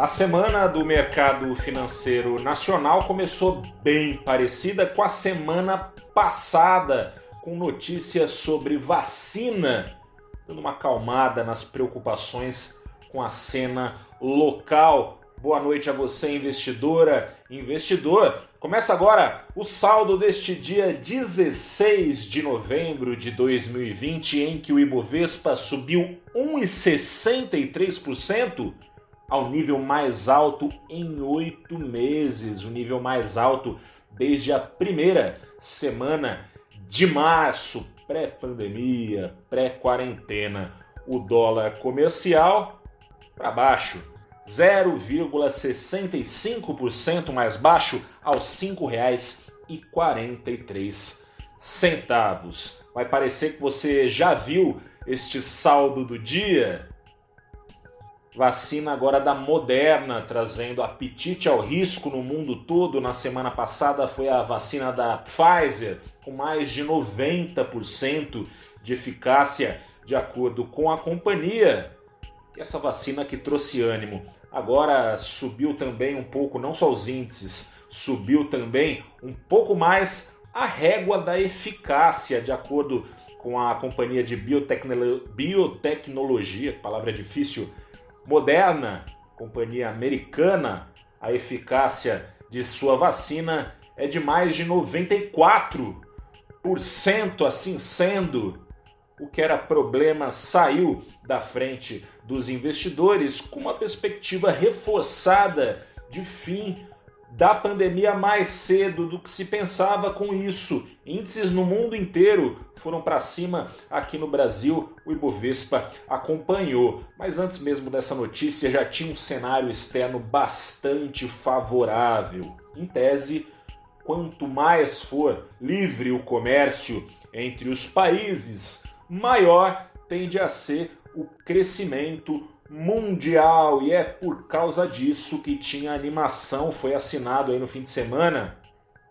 A semana do mercado financeiro nacional começou bem parecida com a semana passada, com notícias sobre vacina, dando uma acalmada nas preocupações com a cena local. Boa noite a você, investidora, investidor. Começa agora o saldo deste dia 16 de novembro de 2020, em que o Ibovespa subiu 1,63% ao nível mais alto em oito meses, o nível mais alto desde a primeira semana de março, pré-pandemia, pré-quarentena. O dólar comercial para baixo, 0,65% mais baixo aos R$ 5,43. Vai parecer que você já viu este saldo do dia? Vacina agora da Moderna, trazendo apetite ao risco no mundo todo. Na semana passada foi a vacina da Pfizer, com mais de 90% de eficácia, de acordo com a companhia. Essa vacina que trouxe ânimo. Agora subiu também um pouco, não só os índices, subiu também um pouco mais a régua da eficácia, de acordo com a companhia de biotecnolo biotecnologia, palavra difícil, Moderna, companhia americana, a eficácia de sua vacina é de mais de 94%. Assim sendo, o que era problema saiu da frente dos investidores com uma perspectiva reforçada de fim da pandemia mais cedo do que se pensava com isso. Índices no mundo inteiro foram para cima. Aqui no Brasil, o Ibovespa acompanhou. Mas antes mesmo dessa notícia, já tinha um cenário externo bastante favorável. Em tese, quanto mais for livre o comércio entre os países, maior tende a ser o crescimento mundial e é por causa disso que tinha animação, foi assinado aí no fim de semana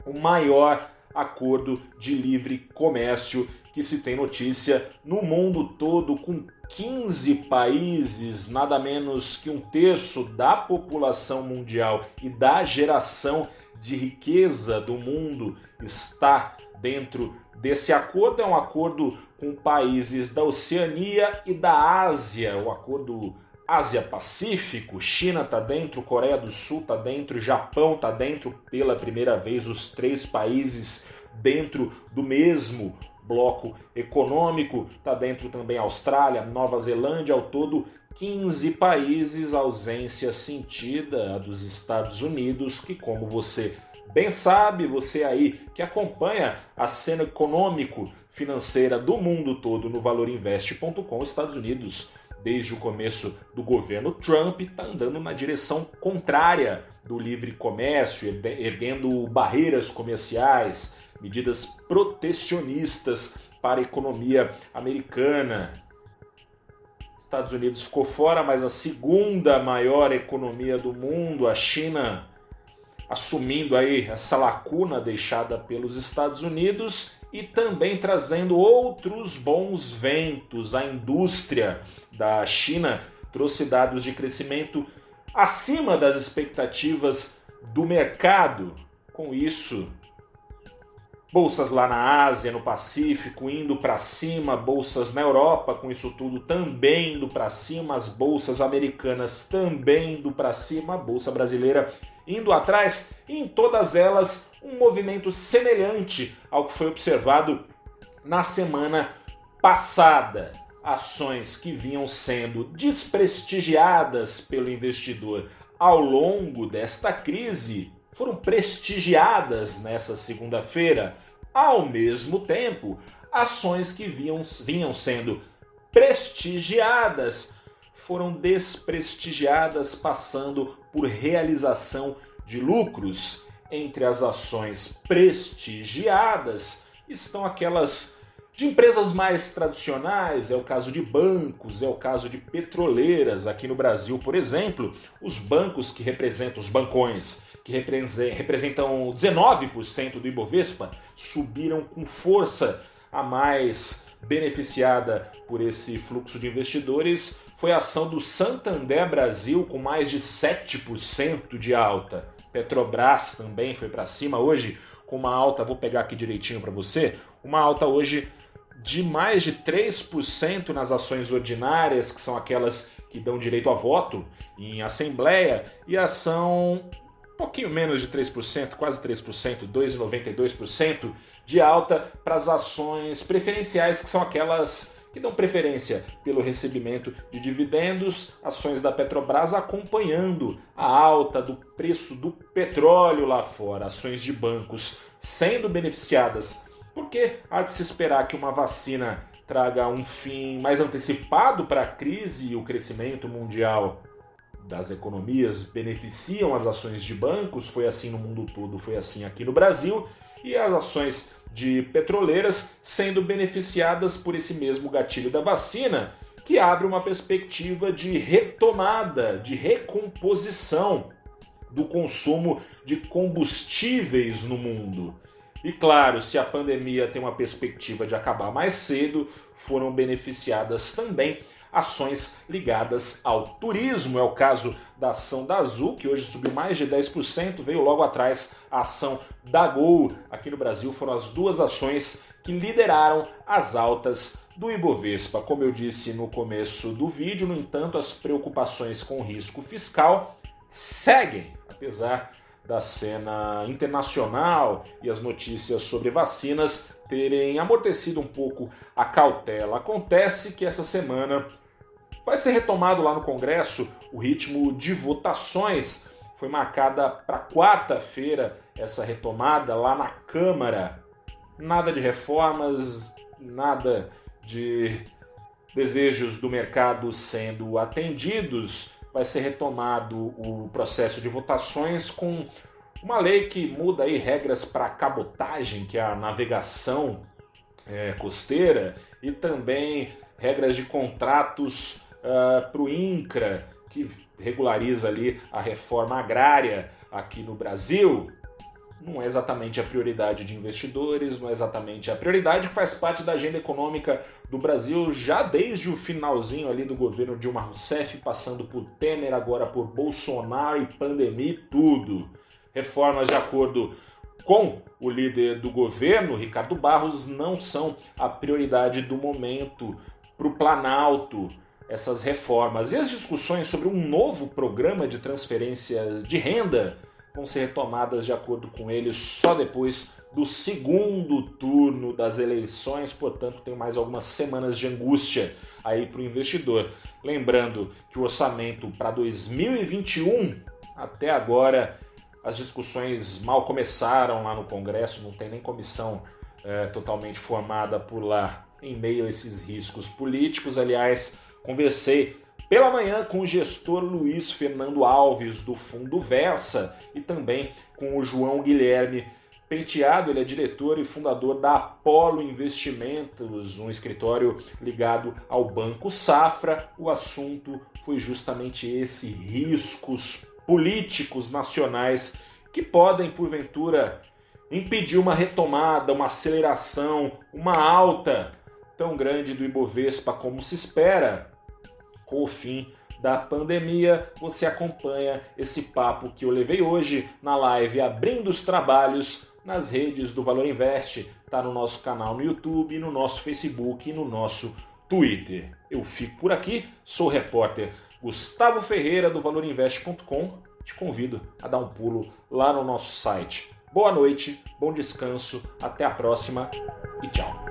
o maior acordo de livre comércio que se tem notícia no mundo todo, com 15 países, nada menos que um terço da população mundial e da geração de riqueza do mundo está dentro desse acordo. É um acordo com países da Oceania e da Ásia, o acordo Ásia-Pacífico, China está dentro, Coreia do Sul está dentro, Japão está dentro, pela primeira vez os três países dentro do mesmo bloco econômico, está dentro também Austrália, Nova Zelândia, ao todo 15 países, ausência sentida dos Estados Unidos, que como você bem sabe, você aí que acompanha a cena econômico financeira do mundo todo no valorinvest.com, Estados Unidos desde o começo do governo Trump, está andando na direção contrária do livre comércio, erguendo barreiras comerciais, medidas protecionistas para a economia americana. Estados Unidos ficou fora, mas a segunda maior economia do mundo, a China, assumindo aí essa lacuna deixada pelos Estados Unidos e também trazendo outros bons ventos. A indústria da China trouxe dados de crescimento acima das expectativas do mercado. Com isso, bolsas lá na Ásia, no Pacífico indo para cima, bolsas na Europa com isso tudo também indo para cima, as bolsas americanas também indo para cima, a bolsa brasileira indo atrás, e em todas elas um movimento semelhante ao que foi observado na semana passada. Ações que vinham sendo desprestigiadas pelo investidor ao longo desta crise foram prestigiadas nessa segunda-feira. Ao mesmo tempo, ações que vinham, vinham sendo prestigiadas foram desprestigiadas, passando por realização de lucros. Entre as ações prestigiadas estão aquelas de empresas mais tradicionais, é o caso de bancos, é o caso de petroleiras. Aqui no Brasil, por exemplo, os bancos que representam, os bancões, que representam 19% do Ibovespa, subiram com força a mais beneficiada por esse fluxo de investidores foi a ação do Santander Brasil, com mais de 7% de alta. Petrobras também foi para cima hoje, com uma alta, vou pegar aqui direitinho para você, uma alta hoje de mais de 3% nas ações ordinárias, que são aquelas que dão direito a voto em assembleia, e ação um pouquinho menos de 3%, quase 3%, 2,92% de alta para as ações preferenciais, que são aquelas que dão preferência pelo recebimento de dividendos, ações da Petrobras acompanhando a alta do preço do petróleo lá fora, ações de bancos sendo beneficiadas, porque há de se esperar que uma vacina traga um fim mais antecipado para a crise e o crescimento mundial das economias beneficiam as ações de bancos, foi assim no mundo todo, foi assim aqui no Brasil, e as ações de petroleiras sendo beneficiadas por esse mesmo gatilho da vacina, que abre uma perspectiva de retomada, de recomposição do consumo de combustíveis no mundo. E claro, se a pandemia tem uma perspectiva de acabar mais cedo, foram beneficiadas também ações ligadas ao turismo. É o caso da ação da Azul, que hoje subiu mais de 10%, veio logo atrás a ação da Gol. Aqui no Brasil foram as duas ações que lideraram as altas do Ibovespa. Como eu disse no começo do vídeo, no entanto, as preocupações com risco fiscal seguem, apesar da cena internacional e as notícias sobre vacinas terem amortecido um pouco a cautela. Acontece que essa semana vai ser retomado lá no Congresso o ritmo de votações. Foi marcada para quarta-feira essa retomada lá na Câmara. Nada de reformas, nada de desejos do mercado sendo atendidos. Vai ser retomado o processo de votações com uma lei que muda aí regras para cabotagem, que é a navegação é, costeira, e também regras de contratos uh, ah, para o INCRA, que regulariza ali a reforma agrária aqui no Brasil. Não é exatamente a prioridade de investidores, não é exatamente a prioridade que faz parte da agenda econômica do Brasil já desde o finalzinho ali do governo Dilma Rousseff, passando por Temer, agora por Bolsonaro e pandemia e tudo reformas de acordo com o líder do governo, Ricardo Barros, não são a prioridade do momento para o Planalto. Essas reformas e as discussões sobre um novo programa de transferências de renda vão ser retomadas, de acordo com ele, só depois do segundo turno das eleições, portanto, tem mais algumas semanas de angústia aí para o investidor. Lembrando que o orçamento para 2021 até agora as discussões mal começaram lá no Congresso, não tem nem comissão é, totalmente formada por lá em meio a esses riscos políticos. Aliás, conversei pela manhã com o gestor Luiz Fernando Alves do Fundo Versa e também com o João Guilherme Penteado, ele é diretor e fundador da Apollo Investimentos, um escritório ligado ao Banco Safra. O assunto foi justamente esse: riscos políticos nacionais que podem, porventura, impedir uma retomada, uma aceleração, uma alta tão grande do Ibovespa como se espera. Com o fim da pandemia, você acompanha esse papo que eu levei hoje na live abrindo os trabalhos nas redes do Valor Invest, tá no nosso canal no YouTube, no nosso Facebook e no nosso Twitter. Eu fico por aqui, sou o repórter Gustavo Ferreira do valorinvest.com. Te convido a dar um pulo lá no nosso site. Boa noite, bom descanso, até a próxima e tchau.